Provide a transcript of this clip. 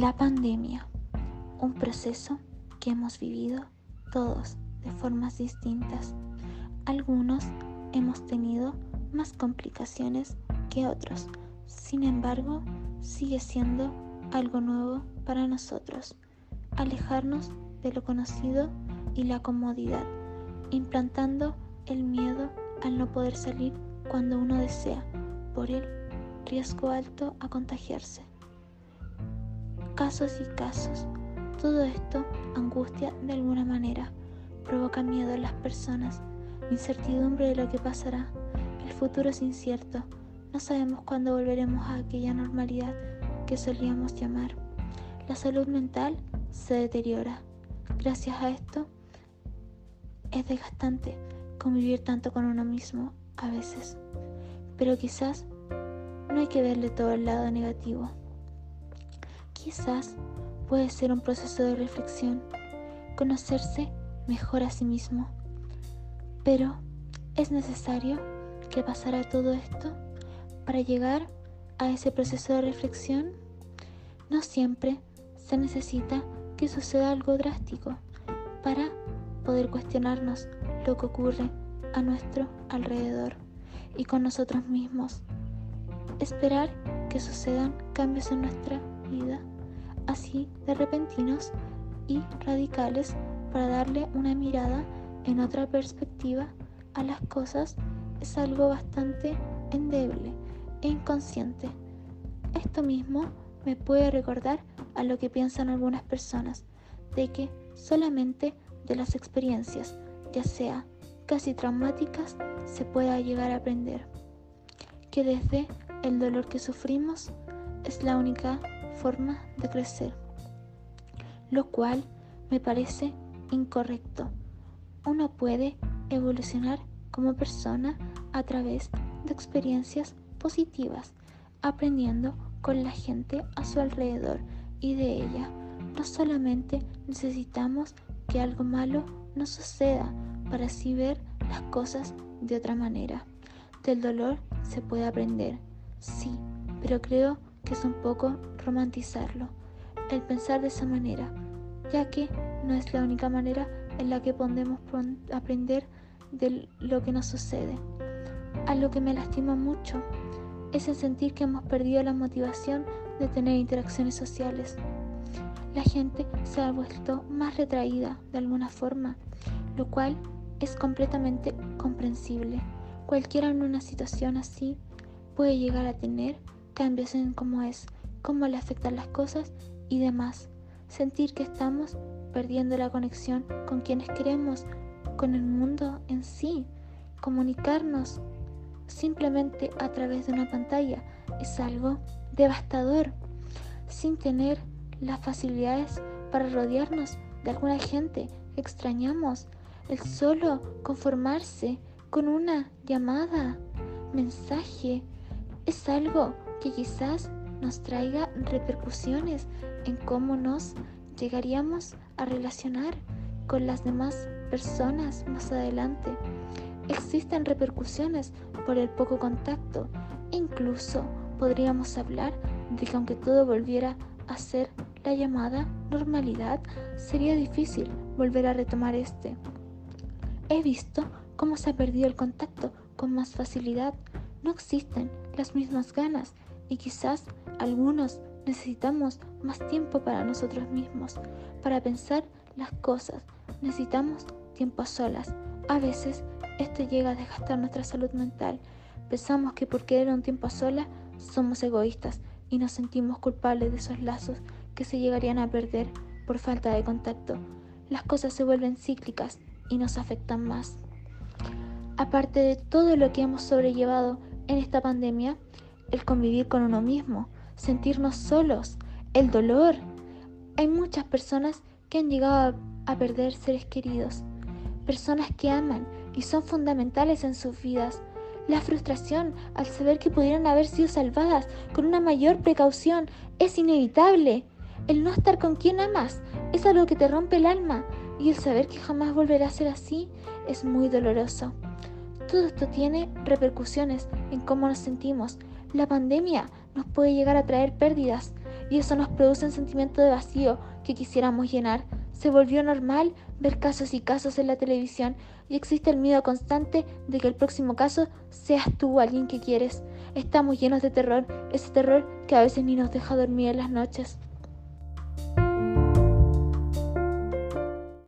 La pandemia, un proceso que hemos vivido todos de formas distintas. Algunos hemos tenido más complicaciones que otros, sin embargo, sigue siendo algo nuevo para nosotros, alejarnos de lo conocido y la comodidad, implantando el miedo al no poder salir cuando uno desea, por el riesgo alto a contagiarse. Casos y casos. Todo esto angustia de alguna manera, provoca miedo en las personas, incertidumbre de lo que pasará. El futuro es incierto, no sabemos cuándo volveremos a aquella normalidad que solíamos llamar. La salud mental se deteriora. Gracias a esto es desgastante convivir tanto con uno mismo a veces. Pero quizás no hay que verle todo el lado negativo. Quizás puede ser un proceso de reflexión, conocerse mejor a sí mismo. Pero es necesario que pasara todo esto para llegar a ese proceso de reflexión. No siempre se necesita que suceda algo drástico para poder cuestionarnos lo que ocurre a nuestro alrededor y con nosotros mismos. Esperar que sucedan cambios en nuestra vida, así de repentinos y radicales, para darle una mirada en otra perspectiva a las cosas es algo bastante endeble e inconsciente. Esto mismo me puede recordar a lo que piensan algunas personas, de que solamente de las experiencias, ya sea casi traumáticas, se pueda llegar a aprender. Que desde el dolor que sufrimos es la única forma de crecer, lo cual me parece incorrecto. Uno puede evolucionar como persona a través de experiencias positivas, aprendiendo con la gente a su alrededor y de ella. No solamente necesitamos que algo malo nos suceda para así ver las cosas de otra manera. Del dolor se puede aprender, sí, pero creo que es un poco romantizarlo, el pensar de esa manera, ya que no es la única manera en la que podemos aprender de lo que nos sucede. A lo que me lastima mucho es el sentir que hemos perdido la motivación de tener interacciones sociales. La gente se ha vuelto más retraída de alguna forma, lo cual es completamente comprensible. Cualquiera en una situación así puede llegar a tener cambios en cómo es, cómo le afectan las cosas y demás. Sentir que estamos perdiendo la conexión con quienes queremos, con el mundo en sí. Comunicarnos simplemente a través de una pantalla es algo devastador, sin tener las facilidades para rodearnos de alguna gente que extrañamos, el solo conformarse con una llamada, mensaje, es algo que quizás nos traiga repercusiones en cómo nos llegaríamos a relacionar con las demás personas más adelante. Existen repercusiones por el poco contacto. Incluso podríamos hablar de que aunque todo volviera a ser la llamada normalidad, sería difícil volver a retomar este. He visto cómo se ha perdido el contacto con más facilidad. No existen las mismas ganas y quizás algunos necesitamos más tiempo para nosotros mismos, para pensar las cosas. Necesitamos tiempo solas. A veces esto llega a desgastar nuestra salud mental. Pensamos que por querer un tiempo a solas somos egoístas y nos sentimos culpables de esos lazos que se llegarían a perder por falta de contacto. Las cosas se vuelven cíclicas y nos afectan más. Aparte de todo lo que hemos sobrellevado en esta pandemia, el convivir con uno mismo, sentirnos solos, el dolor. Hay muchas personas que han llegado a, perder seres queridos, personas que aman y son fundamentales en sus vidas. La frustración al saber que pudieran haber sido salvadas con una mayor precaución es inevitable. El no estar con quien amas es algo que te rompe el alma y el saber que jamás volverá a ser así es muy doloroso. Todo esto tiene repercusiones en cómo nos sentimos. La pandemia nos puede llegar a traer pérdidas. y eso nos produce un sentimiento de vacío que quisiéramos llenar. Se volvió normal ver casos y casos en la televisión y existe el miedo constante de que el próximo caso seas tú alguien que quieres. Estamos llenos de terror, ese terror que a veces ni nos deja dormir en las noches.